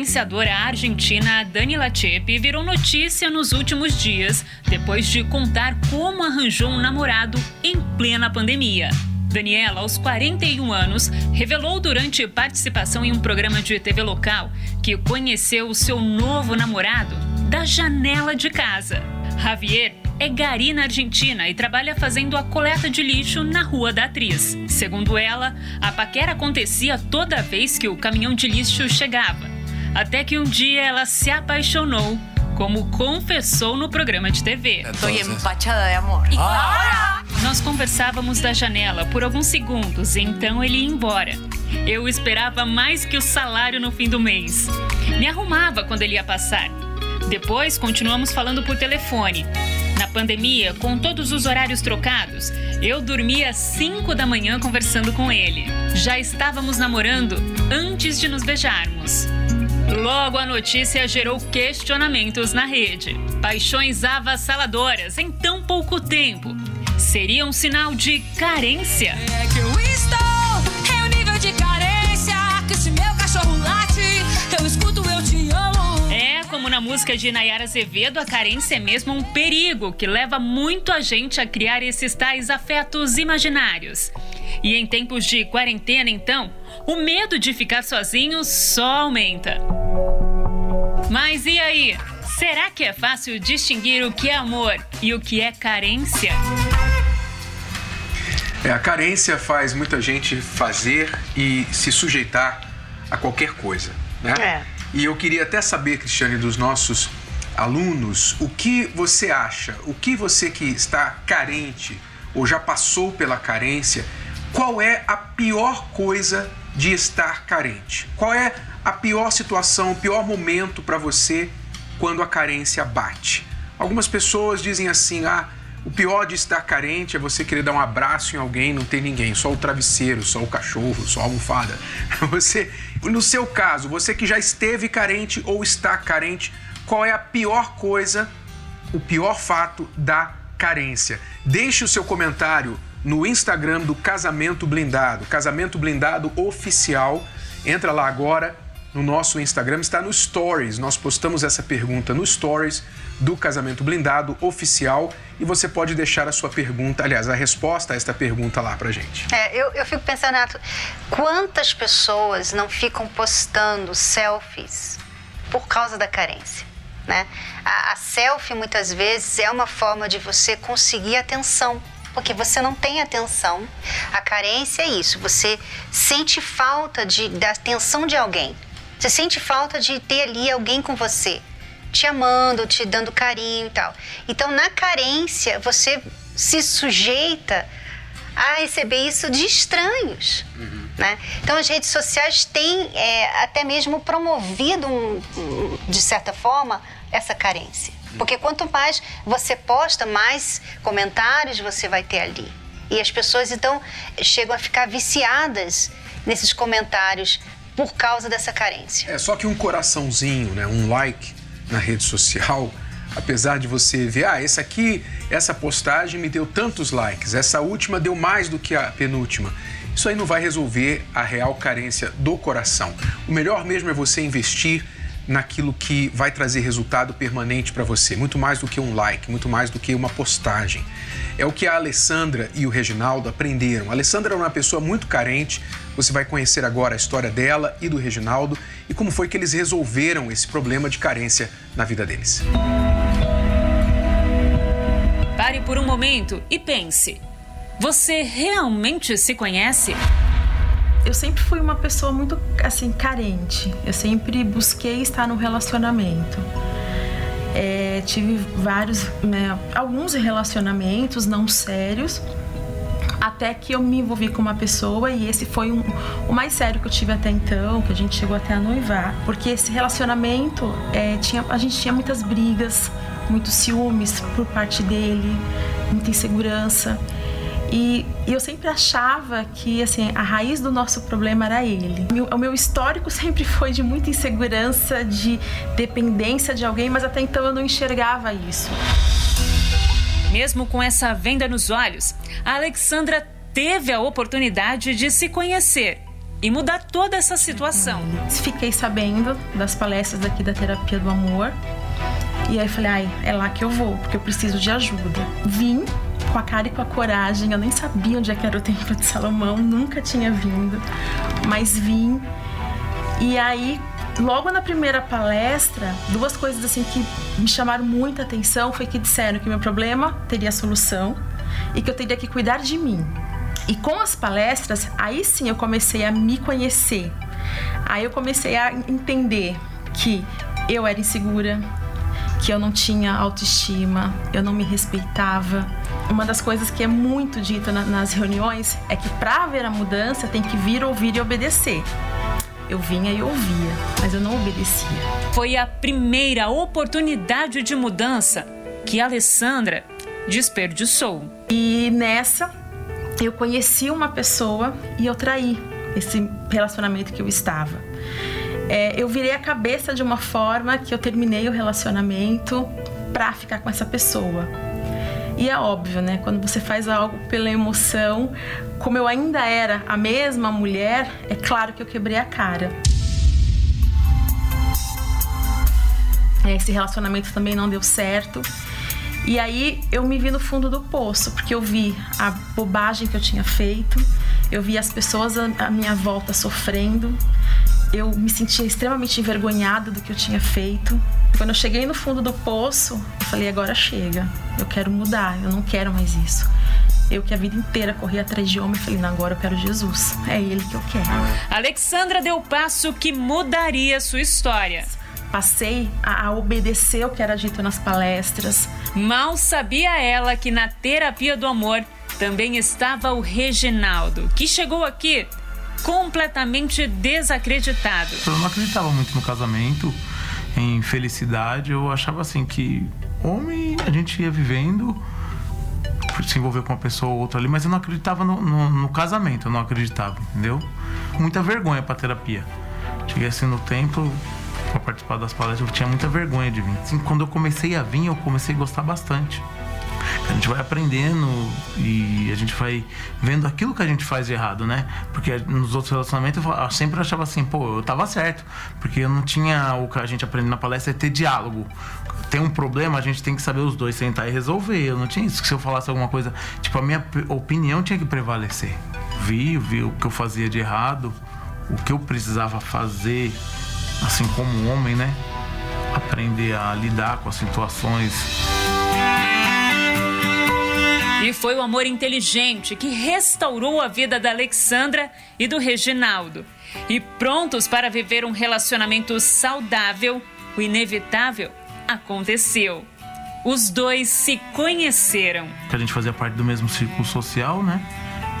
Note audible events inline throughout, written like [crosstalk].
Influenciadora argentina Dani Lachepe virou notícia nos últimos dias depois de contar como arranjou um namorado em plena pandemia. Daniela, aos 41 anos, revelou durante participação em um programa de TV local que conheceu o seu novo namorado da janela de casa. Javier é gari na Argentina e trabalha fazendo a coleta de lixo na rua da atriz. Segundo ela, a paquera acontecia toda vez que o caminhão de lixo chegava. Até que um dia ela se apaixonou, como confessou no programa de TV. Estou empachada de amor. Ah! Nós conversávamos da janela por alguns segundos, então ele ia embora. Eu esperava mais que o salário no fim do mês. Me arrumava quando ele ia passar. Depois continuamos falando por telefone. Na pandemia, com todos os horários trocados, eu dormia às 5 da manhã conversando com ele. Já estávamos namorando antes de nos beijarmos. Logo a notícia gerou questionamentos na rede. Paixões avassaladoras em tão pouco tempo. Seria um sinal de carência? É que eu estou na música de Nayara Azevedo, a carência é mesmo um perigo que leva muito a gente a criar esses tais afetos imaginários. E em tempos de quarentena, então, o medo de ficar sozinho só aumenta. Mas e aí? Será que é fácil distinguir o que é amor e o que é carência? É, a carência faz muita gente fazer e se sujeitar a qualquer coisa, né? É. E eu queria até saber, Cristiane, dos nossos alunos, o que você acha, o que você que está carente ou já passou pela carência, qual é a pior coisa de estar carente? Qual é a pior situação, o pior momento para você quando a carência bate? Algumas pessoas dizem assim: ah, o pior de estar carente é você querer dar um abraço em alguém, não tem ninguém, só o travesseiro, só o cachorro, só a almofada. [laughs] Você, no seu caso, você que já esteve carente ou está carente, qual é a pior coisa, o pior fato da carência? Deixe o seu comentário no Instagram do Casamento Blindado, Casamento Blindado Oficial. Entra lá agora no nosso Instagram, está no Stories. Nós postamos essa pergunta no Stories do Casamento Blindado oficial e você pode deixar a sua pergunta, aliás, a resposta a esta pergunta lá pra gente. É, eu, eu fico pensando, Nato, quantas pessoas não ficam postando selfies por causa da carência? Né? A, a selfie muitas vezes é uma forma de você conseguir atenção porque você não tem atenção. A carência é isso, você sente falta de, da atenção de alguém. Você sente falta de ter ali alguém com você te amando, te dando carinho e tal. Então, na carência, você se sujeita a receber isso de estranhos. Uhum. Né? Então, as redes sociais têm é, até mesmo promovido, um, um, de certa forma, essa carência. Uhum. Porque quanto mais você posta, mais comentários você vai ter ali. E as pessoas, então, chegam a ficar viciadas nesses comentários por causa dessa carência. É só que um coraçãozinho, né, um like, na rede social, apesar de você ver, ah, essa aqui, essa postagem me deu tantos likes, essa última deu mais do que a penúltima. Isso aí não vai resolver a real carência do coração. O melhor mesmo é você investir naquilo que vai trazer resultado permanente para você, muito mais do que um like, muito mais do que uma postagem. É o que a Alessandra e o Reginaldo aprenderam. A Alessandra era uma pessoa muito carente, você vai conhecer agora a história dela e do Reginaldo e como foi que eles resolveram esse problema de carência na vida deles. Pare por um momento e pense: você realmente se conhece? eu sempre fui uma pessoa muito assim carente. Eu sempre busquei estar no relacionamento. É, tive vários, né, alguns relacionamentos não sérios, até que eu me envolvi com uma pessoa e esse foi um, o mais sério que eu tive até então, que a gente chegou até a noivar, porque esse relacionamento é, tinha, a gente tinha muitas brigas, muitos ciúmes por parte dele, muita insegurança e E eu sempre achava que assim, a raiz do nosso problema era ele. O meu histórico [laughs] sempre foi de muita insegurança, de dependência de alguém, mas até então eu não enxergava isso. Mesmo com essa venda nos olhos, a Alexandra teve a oportunidade de se conhecer e mudar toda essa situação. Fiquei sabendo das palestras aqui da terapia do amor. E aí falei, ai, é lá que eu vou, porque eu preciso de ajuda. Vim com a cara e com a coragem. Eu nem sabia onde é que era o Templo de Salomão, nunca tinha vindo, mas vim. E aí, logo na primeira palestra, duas coisas assim que me chamaram muita atenção foi que disseram que meu problema teria solução e que eu teria que cuidar de mim. E com as palestras, aí sim eu comecei a me conhecer. Aí eu comecei a entender que eu era insegura, que eu não tinha autoestima, eu não me respeitava. Uma das coisas que é muito dita na, nas reuniões é que para haver a mudança tem que vir, ouvir e obedecer. Eu vinha e ouvia, mas eu não obedecia. Foi a primeira oportunidade de mudança que Alessandra desperdiçou. E nessa eu conheci uma pessoa e eu traí esse relacionamento que eu estava é, eu virei a cabeça de uma forma que eu terminei o relacionamento pra ficar com essa pessoa. E é óbvio, né? Quando você faz algo pela emoção, como eu ainda era a mesma mulher, é claro que eu quebrei a cara. Esse relacionamento também não deu certo. E aí eu me vi no fundo do poço, porque eu vi a bobagem que eu tinha feito, eu vi as pessoas à minha volta sofrendo, eu me sentia extremamente envergonhada do que eu tinha feito. Quando eu cheguei no fundo do poço, eu falei: agora chega, eu quero mudar, eu não quero mais isso. Eu que a vida inteira corri atrás de homem, falei: não, agora eu quero Jesus, é ele que eu quero. Alexandra deu o passo que mudaria sua história. Passei a, a obedecer o que era dito nas palestras. Mal sabia ela que na terapia do amor também estava o Reginaldo, que chegou aqui completamente desacreditado. Eu não acreditava muito no casamento, em felicidade. Eu achava assim que homem a gente ia vivendo, se envolver com uma pessoa ou outra ali, mas eu não acreditava no, no, no casamento, eu não acreditava, entendeu? Muita vergonha pra terapia. Cheguei assim no templo, para participar das palestras, eu tinha muita vergonha de vir. Assim, quando eu comecei a vir, eu comecei a gostar bastante. A gente vai aprendendo e a gente vai vendo aquilo que a gente faz de errado, né? Porque nos outros relacionamentos eu sempre achava assim, pô, eu tava certo. Porque eu não tinha o que a gente aprende na palestra é ter diálogo. Tem um problema, a gente tem que saber os dois sentar e resolver. Eu não tinha isso. Que se eu falasse alguma coisa, tipo, a minha opinião tinha que prevalecer. Vi, vi o que eu fazia de errado, o que eu precisava fazer, assim como homem, né? Aprender a lidar com as situações e foi o amor inteligente que restaurou a vida da Alexandra e do Reginaldo. E prontos para viver um relacionamento saudável, o inevitável aconteceu. Os dois se conheceram. A gente fazia parte do mesmo círculo social, né?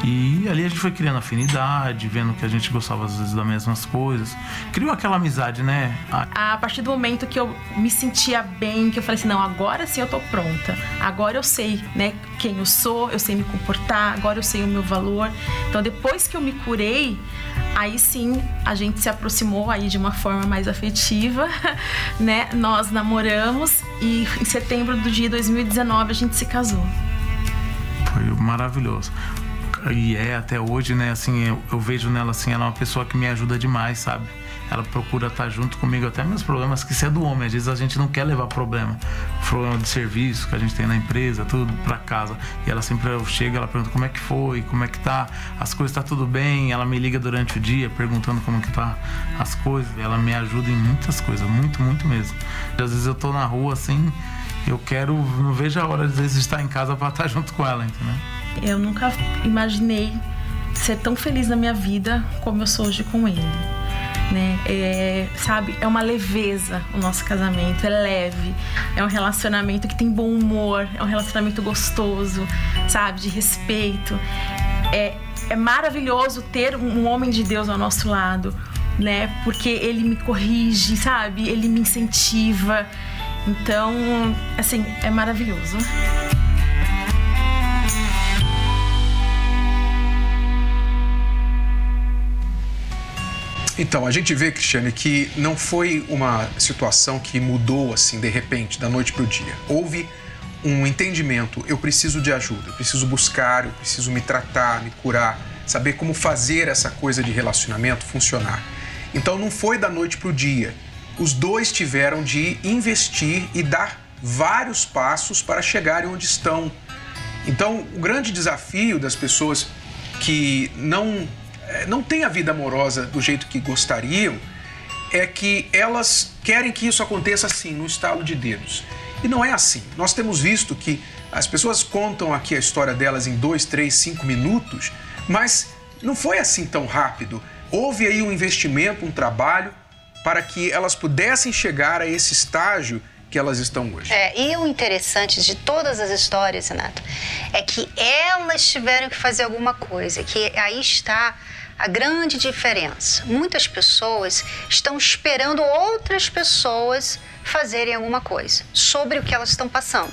E ali a gente foi criando afinidade, vendo que a gente gostava às vezes das mesmas coisas. Criou aquela amizade, né? A partir do momento que eu me sentia bem, que eu falei assim, não, agora sim eu tô pronta. Agora eu sei, né, quem eu sou, eu sei me comportar, agora eu sei o meu valor. Então depois que eu me curei, aí sim a gente se aproximou aí de uma forma mais afetiva, [laughs] né? Nós namoramos e em setembro do dia 2019 a gente se casou. Foi maravilhoso e é até hoje, né? Assim, eu, eu, vejo nela assim, ela é uma pessoa que me ajuda demais, sabe? Ela procura estar junto comigo, até meus problemas, que isso é do homem. Às vezes a gente não quer levar problema, problema de serviço que a gente tem na empresa, tudo para casa. E ela sempre chega, ela pergunta como é que foi, como é que tá, as coisas tá tudo bem. Ela me liga durante o dia perguntando como que tá as coisas. Ela me ajuda em muitas coisas, muito, muito mesmo. E às vezes eu tô na rua assim, eu quero, não vejo a hora às vezes de estar em casa para estar junto com ela, entendeu? Eu nunca imaginei ser tão feliz na minha vida como eu sou hoje com ele. Né? É, sabe, é uma leveza o nosso casamento, é leve, é um relacionamento que tem bom humor, é um relacionamento gostoso, sabe, de respeito. É, é maravilhoso ter um homem de Deus ao nosso lado, né? Porque ele me corrige, sabe? Ele me incentiva. Então, assim, é maravilhoso. Então, a gente vê, Cristiane, que não foi uma situação que mudou assim de repente, da noite para o dia. Houve um entendimento, eu preciso de ajuda, eu preciso buscar, eu preciso me tratar, me curar, saber como fazer essa coisa de relacionamento funcionar. Então não foi da noite para o dia. Os dois tiveram de investir e dar vários passos para chegarem onde estão. Então, o grande desafio das pessoas que não não têm a vida amorosa do jeito que gostariam é que elas querem que isso aconteça assim, no estalo de dedos. E não é assim. Nós temos visto que as pessoas contam aqui a história delas em dois, três, cinco minutos, mas não foi assim tão rápido. Houve aí um investimento, um trabalho para que elas pudessem chegar a esse estágio que elas estão hoje. É, e o interessante de todas as histórias, Renato, é que elas tiveram que fazer alguma coisa, que aí está a grande diferença. Muitas pessoas estão esperando outras pessoas fazerem alguma coisa sobre o que elas estão passando.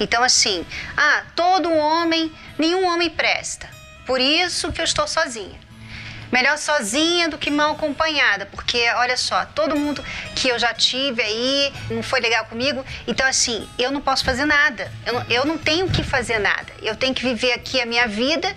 Então, assim, ah, todo homem, nenhum homem presta. Por isso que eu estou sozinha. Melhor sozinha do que mal acompanhada, porque olha só, todo mundo que eu já tive aí não foi legal comigo, então assim, eu não posso fazer nada, eu não, eu não tenho que fazer nada, eu tenho que viver aqui a minha vida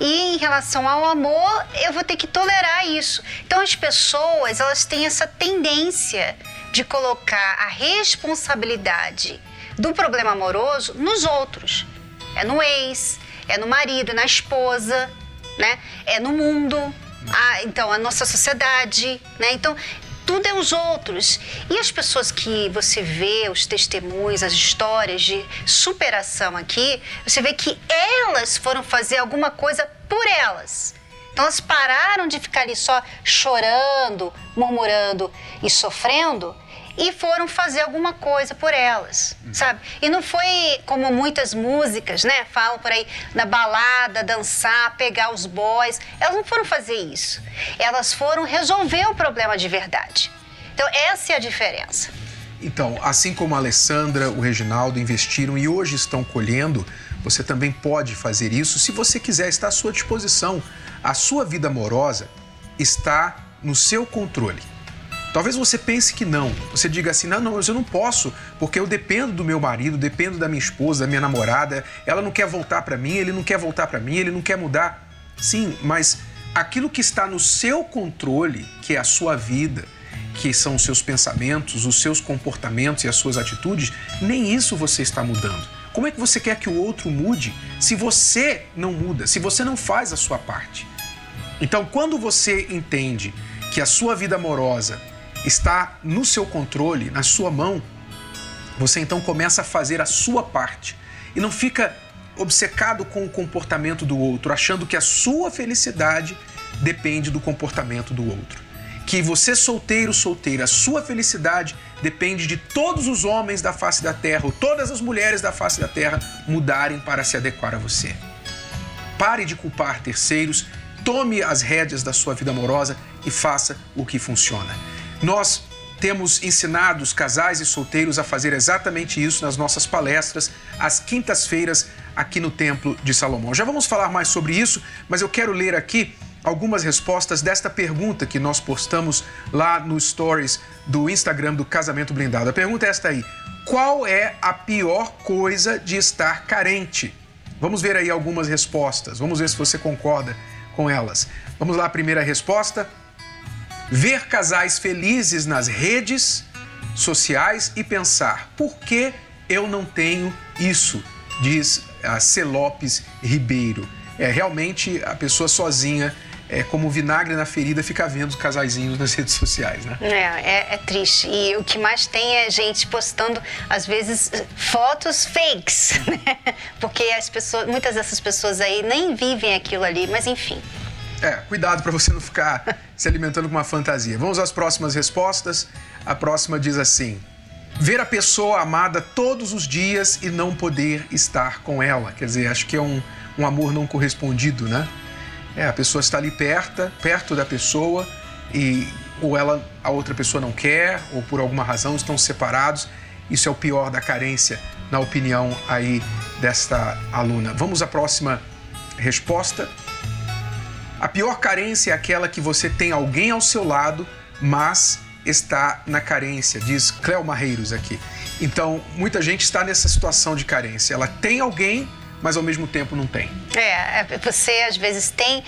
e em relação ao amor, eu vou ter que tolerar isso. Então as pessoas, elas têm essa tendência de colocar a responsabilidade do problema amoroso nos outros. É no ex, é no marido, na esposa, né? É no mundo. Ah, então a nossa sociedade, né? Então tudo é os outros. E as pessoas que você vê, os testemunhos, as histórias de superação aqui, você vê que elas foram fazer alguma coisa por elas. Então elas pararam de ficar ali só chorando, murmurando e sofrendo e foram fazer alguma coisa por elas, sabe? E não foi como muitas músicas, né? Falam por aí na balada, dançar, pegar os boys. Elas não foram fazer isso. Elas foram resolver o problema de verdade. Então essa é a diferença. Então, assim como a Alessandra, o Reginaldo investiram e hoje estão colhendo, você também pode fazer isso se você quiser, está à sua disposição. A sua vida amorosa está no seu controle. Talvez você pense que não. Você diga assim: não, não, eu não posso, porque eu dependo do meu marido, dependo da minha esposa, da minha namorada. Ela não quer voltar para mim, ele não quer voltar para mim, ele não quer mudar. Sim, mas aquilo que está no seu controle, que é a sua vida, que são os seus pensamentos, os seus comportamentos e as suas atitudes, nem isso você está mudando. Como é que você quer que o outro mude se você não muda, se você não faz a sua parte? Então, quando você entende que a sua vida amorosa está no seu controle, na sua mão, você então começa a fazer a sua parte e não fica obcecado com o comportamento do outro, achando que a sua felicidade depende do comportamento do outro. Que você solteiro, solteira, a sua felicidade depende de todos os homens da face da terra, ou todas as mulheres da face da terra mudarem para se adequar a você. Pare de culpar terceiros, tome as rédeas da sua vida amorosa e faça o que funciona. Nós temos ensinado os casais e solteiros a fazer exatamente isso nas nossas palestras, às quintas-feiras, aqui no Templo de Salomão. Já vamos falar mais sobre isso, mas eu quero ler aqui algumas respostas desta pergunta que nós postamos lá no Stories do Instagram do Casamento Blindado. A pergunta é esta aí: qual é a pior coisa de estar carente? Vamos ver aí algumas respostas, vamos ver se você concorda com elas. Vamos lá, primeira resposta ver casais felizes nas redes sociais e pensar: por que eu não tenho isso? Diz a C. Lopes Ribeiro. É realmente a pessoa sozinha é como vinagre na ferida ficar vendo os casaizinhos nas [laughs] redes sociais, né? É, é, é, triste. E o que mais tem é gente postando, às vezes, fotos fakes, [laughs] né? Porque as pessoas, muitas dessas pessoas aí nem vivem aquilo ali, mas enfim. É, cuidado para você não ficar [laughs] se alimentando com uma fantasia. Vamos às próximas respostas. A próxima diz assim: ver a pessoa amada todos os dias e não poder estar com ela. Quer dizer, acho que é um, um amor não correspondido, né? É, a pessoa está ali perto, perto da pessoa e ou ela a outra pessoa não quer ou por alguma razão estão separados. Isso é o pior da carência, na opinião aí desta aluna. Vamos à próxima resposta. A pior carência é aquela que você tem alguém ao seu lado, mas está na carência, diz Cléo Marreiros aqui. Então, muita gente está nessa situação de carência. Ela tem alguém, mas ao mesmo tempo não tem. É, é você às vezes tem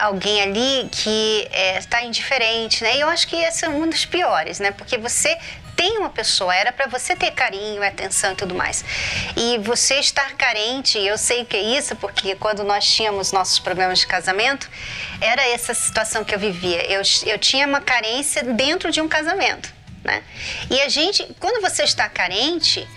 alguém ali que está é, indiferente, né? E eu acho que esse é um dos piores, né? Porque você tem uma pessoa, era para você ter carinho, atenção e tudo mais. E você estar carente, eu sei o que é isso, porque quando nós tínhamos nossos problemas de casamento, era essa situação que eu vivia. Eu, eu tinha uma carência dentro de um casamento, né? E a gente, quando você está carente,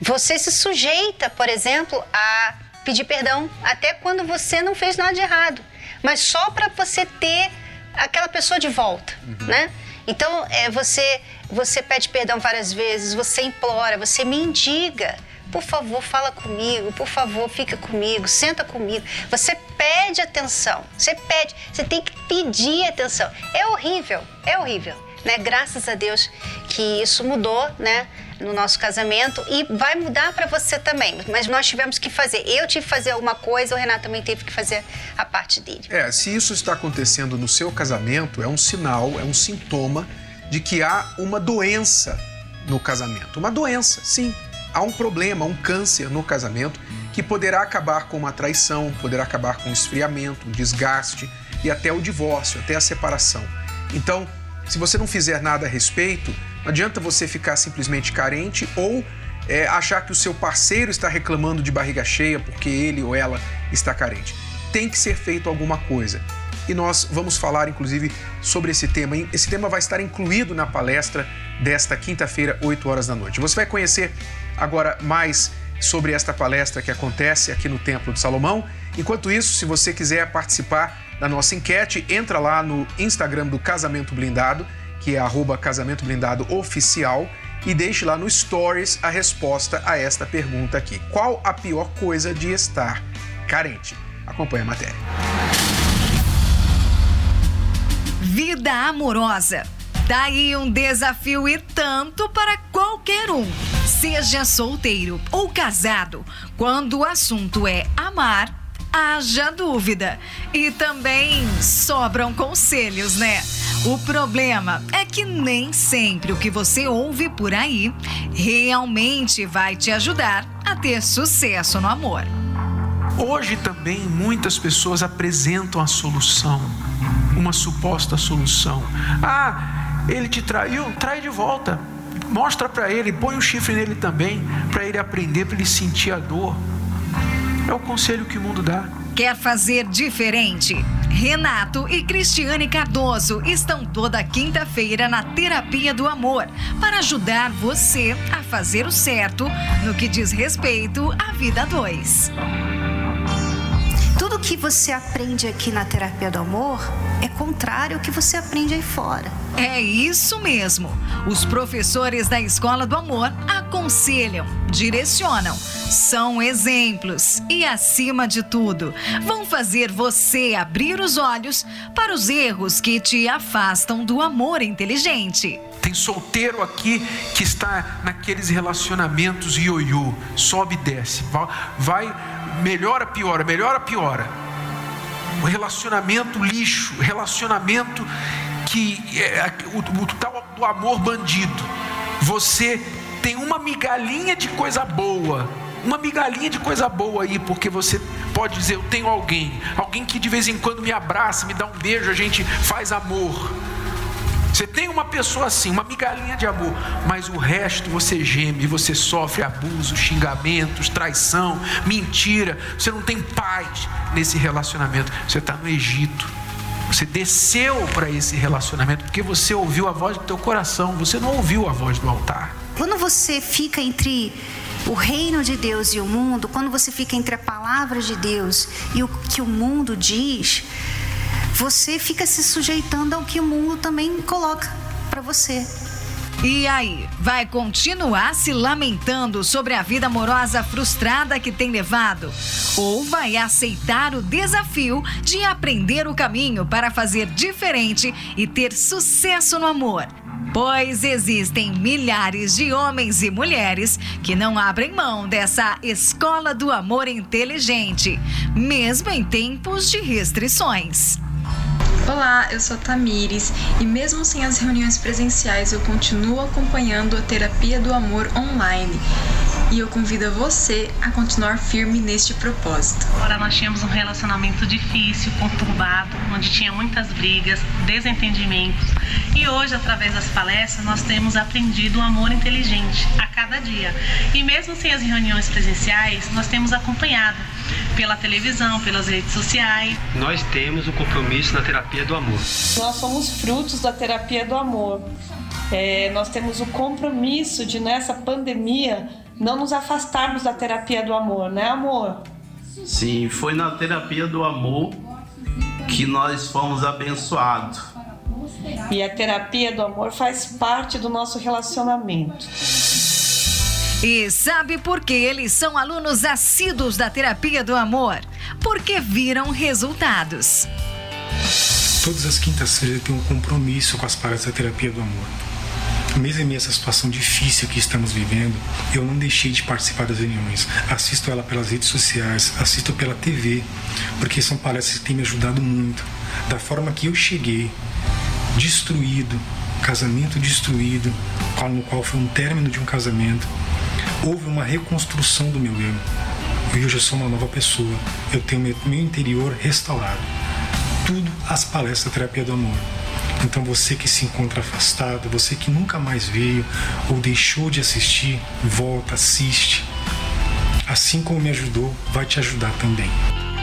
você se sujeita, por exemplo, a pedir perdão até quando você não fez nada de errado, mas só para você ter aquela pessoa de volta, uhum. né? Então, é, você, você pede perdão várias vezes, você implora, você mendiga. Por favor, fala comigo, por favor, fica comigo, senta comigo. Você pede atenção, você pede, você tem que pedir atenção. É horrível, é horrível. Né? Graças a Deus que isso mudou, né? No nosso casamento e vai mudar para você também. Mas nós tivemos que fazer. Eu tive que fazer alguma coisa, o Renato também teve que fazer a parte dele. É, se isso está acontecendo no seu casamento, é um sinal, é um sintoma de que há uma doença no casamento. Uma doença, sim. Há um problema, um câncer no casamento que poderá acabar com uma traição, poderá acabar com um esfriamento, um desgaste e até o divórcio, até a separação. Então, se você não fizer nada a respeito, não adianta você ficar simplesmente carente ou é, achar que o seu parceiro está reclamando de barriga cheia porque ele ou ela está carente. Tem que ser feito alguma coisa. E nós vamos falar, inclusive, sobre esse tema. Esse tema vai estar incluído na palestra desta quinta-feira, 8 horas da noite. Você vai conhecer agora mais sobre esta palestra que acontece aqui no Templo de Salomão. Enquanto isso, se você quiser participar da nossa enquete, entra lá no Instagram do Casamento Blindado que é arroba casamento blindado oficial, e deixe lá no Stories a resposta a esta pergunta aqui. Qual a pior coisa de estar carente? Acompanhe a matéria. Vida amorosa. Daí tá um desafio e tanto para qualquer um, seja solteiro ou casado, quando o assunto é amar haja dúvida. E também sobram conselhos, né? O problema é que nem sempre o que você ouve por aí realmente vai te ajudar a ter sucesso no amor. Hoje também muitas pessoas apresentam a solução, uma suposta solução. Ah, ele te traiu? Trai de volta. Mostra para ele, põe um chifre nele também, para ele aprender, para ele sentir a dor. É o conselho que o mundo dá. Quer fazer diferente? Renato e Cristiane Cardoso estão toda quinta-feira na Terapia do Amor para ajudar você a fazer o certo no que diz respeito à vida 2. Que você aprende aqui na Terapia do Amor é contrário ao que você aprende aí fora. É isso mesmo. Os professores da Escola do Amor aconselham, direcionam, são exemplos e, acima de tudo, vão fazer você abrir os olhos para os erros que te afastam do amor inteligente. Tem solteiro aqui que está naqueles relacionamentos ioiô, sobe e desce, vai, melhora, piora, melhora, piora. O relacionamento lixo, relacionamento que é o, o tal do amor bandido. Você tem uma migalhinha de coisa boa, uma migalhinha de coisa boa aí, porque você pode dizer: Eu tenho alguém, alguém que de vez em quando me abraça, me dá um beijo, a gente faz amor. Você tem uma pessoa assim, uma migalhinha de amor, mas o resto você geme, você sofre abuso, xingamentos, traição, mentira. Você não tem paz nesse relacionamento. Você está no Egito. Você desceu para esse relacionamento porque você ouviu a voz do teu coração, você não ouviu a voz do altar. Quando você fica entre o reino de Deus e o mundo, quando você fica entre a palavra de Deus e o que o mundo diz, você fica se sujeitando ao que o mundo também coloca para você. E aí, vai continuar se lamentando sobre a vida amorosa frustrada que tem levado? Ou vai aceitar o desafio de aprender o caminho para fazer diferente e ter sucesso no amor? Pois existem milhares de homens e mulheres que não abrem mão dessa escola do amor inteligente, mesmo em tempos de restrições. Olá, eu sou Tamires e mesmo sem as reuniões presenciais eu continuo acompanhando a terapia do amor online. E eu convido você a continuar firme neste propósito. Agora nós tínhamos um relacionamento difícil, conturbado, onde tinha muitas brigas, desentendimentos. E hoje, através das palestras, nós temos aprendido o amor inteligente a cada dia. E mesmo sem as reuniões presenciais, nós temos acompanhado pela televisão, pelas redes sociais. Nós temos o um compromisso na terapia do amor. Nós somos frutos da terapia do amor. É, nós temos o compromisso de, nessa pandemia, não nos afastarmos da terapia do amor, né, amor? Sim, foi na terapia do amor que nós fomos abençoados. E a terapia do amor faz parte do nosso relacionamento. E sabe por que eles são alunos assíduos da terapia do amor? Porque viram resultados. Todas as quintas-feiras eu tenho um compromisso com as palestras da terapia do amor. Mesmo em meio a essa situação difícil que estamos vivendo, eu não deixei de participar das reuniões. Assisto ela pelas redes sociais, assisto pela TV, porque são palestras que têm me ajudado muito. Da forma que eu cheguei, destruído, casamento destruído, no qual foi um término de um casamento, houve uma reconstrução do meu eu. Hoje eu sou uma nova pessoa. Eu tenho meu, interior restaurado. Tudo as palestras terapia do amor. Então você que se encontra afastado, você que nunca mais veio ou deixou de assistir, volta, assiste. Assim como me ajudou, vai te ajudar também.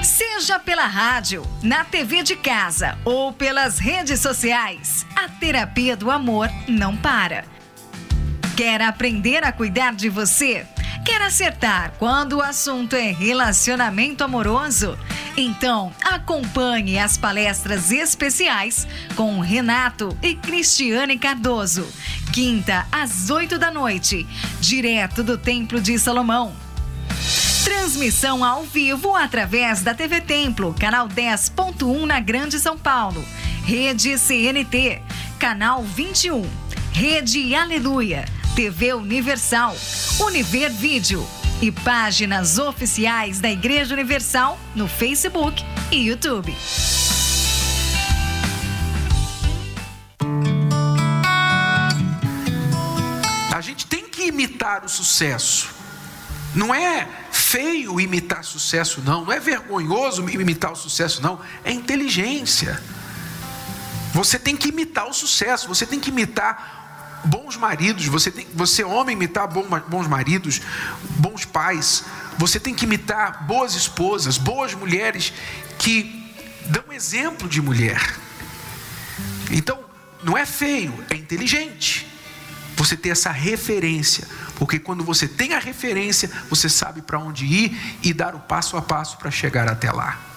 Seja pela rádio, na TV de casa ou pelas redes sociais, a terapia do amor não para. Quer aprender a cuidar de você? Quer acertar quando o assunto é relacionamento amoroso? Então, acompanhe as palestras especiais com Renato e Cristiane Cardoso. Quinta, às oito da noite, direto do Templo de Salomão. Transmissão ao vivo através da TV Templo, canal 10.1 na Grande São Paulo. Rede CNT, canal 21. Rede Aleluia, TV Universal, Univer Vídeo e páginas oficiais da Igreja Universal no Facebook e YouTube. A gente tem que imitar o sucesso. Não é feio imitar sucesso, não. Não é vergonhoso imitar o sucesso, não. É inteligência. Você tem que imitar o sucesso, você tem que imitar bons maridos, você, tem, você homem, imitar bons maridos, bons pais, você tem que imitar boas esposas, boas mulheres que dão exemplo de mulher. Então, não é feio, é inteligente você ter essa referência, porque quando você tem a referência, você sabe para onde ir e dar o passo a passo para chegar até lá.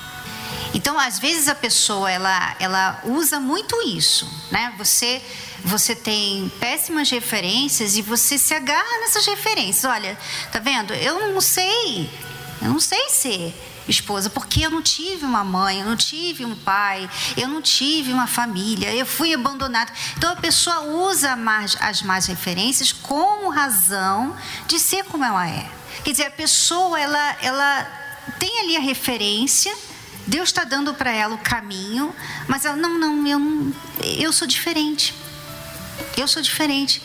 Então, às vezes a pessoa ela, ela usa muito isso, né? Você você tem péssimas referências e você se agarra nessas referências. Olha, tá vendo? Eu não sei, eu não sei ser esposa, porque eu não tive uma mãe, eu não tive um pai, eu não tive uma família, eu fui abandonado. Então a pessoa usa as más referências como razão de ser como ela é. Quer dizer, a pessoa ela, ela tem ali a referência, Deus está dando para ela o caminho, mas ela não, não, eu, eu sou diferente. Eu sou diferente.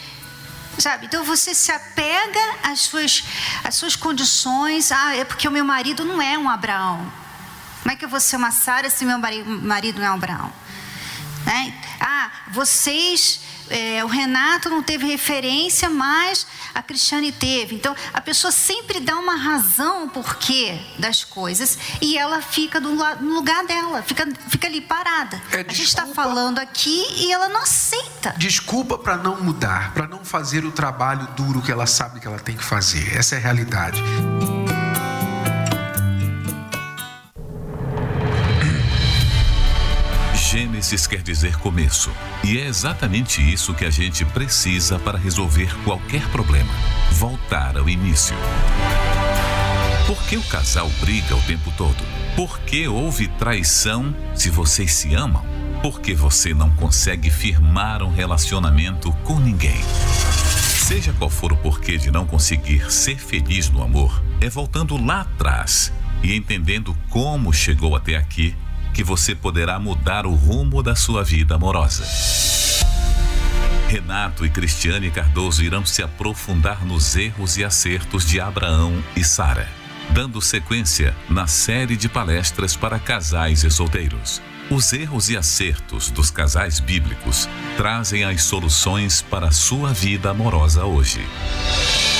Sabe? Então você se apega às suas, às suas condições. Ah, é porque o meu marido não é um Abraão. Como é que eu vou ser uma Sara se meu marido não é um Abraão? Né? Ah, vocês é, o Renato não teve referência, mas a Cristiane teve. Então, a pessoa sempre dá uma razão porquê das coisas e ela fica do, no lugar dela, fica, fica ali parada. É, a gente está falando aqui e ela não aceita. Desculpa para não mudar, para não fazer o trabalho duro que ela sabe que ela tem que fazer. Essa é a realidade. Gênesis quer dizer começo, e é exatamente isso que a gente precisa para resolver qualquer problema: voltar ao início. Por que o casal briga o tempo todo? Por que houve traição se vocês se amam? Por que você não consegue firmar um relacionamento com ninguém? Seja qual for o porquê de não conseguir ser feliz no amor, é voltando lá atrás e entendendo como chegou até aqui que você poderá mudar o rumo da sua vida amorosa. Renato e Cristiane Cardoso irão se aprofundar nos erros e acertos de Abraão e Sara, dando sequência na série de palestras para casais e solteiros. Os erros e acertos dos casais bíblicos trazem as soluções para a sua vida amorosa hoje.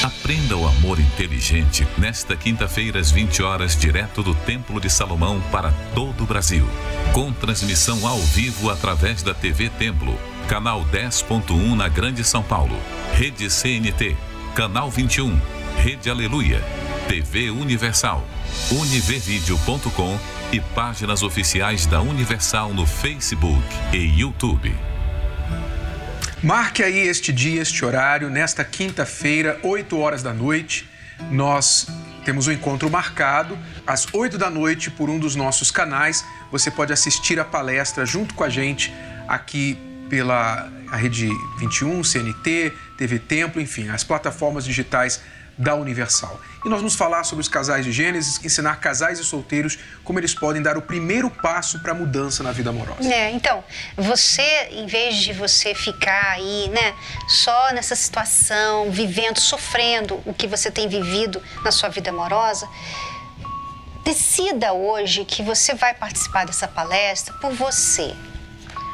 Aprenda o amor inteligente nesta quinta-feira às 20 horas, direto do Templo de Salomão para todo o Brasil. Com transmissão ao vivo através da TV Templo, canal 10.1 na Grande São Paulo, Rede CNT, canal 21, Rede Aleluia, TV Universal, univervideo.com e páginas oficiais da Universal no Facebook e YouTube. Marque aí este dia, este horário, nesta quinta-feira, 8 horas da noite. Nós temos um encontro marcado às 8 da noite por um dos nossos canais. Você pode assistir a palestra junto com a gente aqui pela Rede 21, CNT, TV Templo, enfim, as plataformas digitais da Universal. E nós vamos falar sobre os casais de Gênesis, ensinar casais e solteiros como eles podem dar o primeiro passo para a mudança na vida amorosa. É, então, você, em vez de você ficar aí, né, só nessa situação, vivendo, sofrendo o que você tem vivido na sua vida amorosa, decida hoje que você vai participar dessa palestra por você,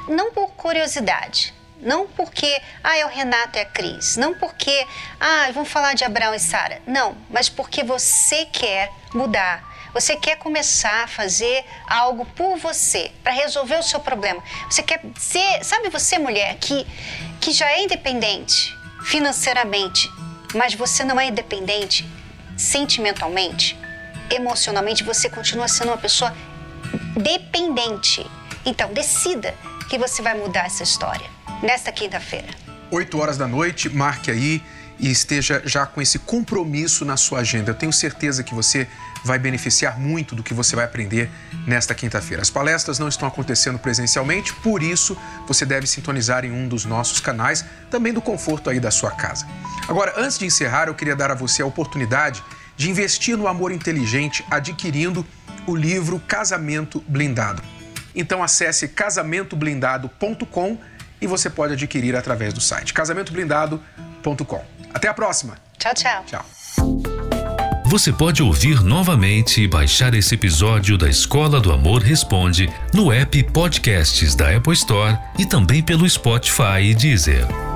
não por curiosidade não porque, ah, é o Renato e a Cris. Não porque, ah, vamos falar de Abraão e Sara. Não, mas porque você quer mudar. Você quer começar a fazer algo por você, para resolver o seu problema. Você quer ser, sabe você, mulher, que, que já é independente financeiramente, mas você não é independente sentimentalmente, emocionalmente, você continua sendo uma pessoa dependente. Então, decida que você vai mudar essa história nesta quinta-feira. 8 horas da noite, marque aí e esteja já com esse compromisso na sua agenda. Eu tenho certeza que você vai beneficiar muito do que você vai aprender nesta quinta-feira. As palestras não estão acontecendo presencialmente, por isso você deve sintonizar em um dos nossos canais, também do conforto aí da sua casa. Agora, antes de encerrar, eu queria dar a você a oportunidade de investir no amor inteligente adquirindo o livro Casamento Blindado. Então acesse casamentoblindado.com e você pode adquirir através do site casamentoblindado.com. Até a próxima. Tchau, tchau. Tchau. Você pode ouvir novamente e baixar esse episódio da Escola do Amor Responde no app Podcasts da Apple Store e também pelo Spotify e Deezer.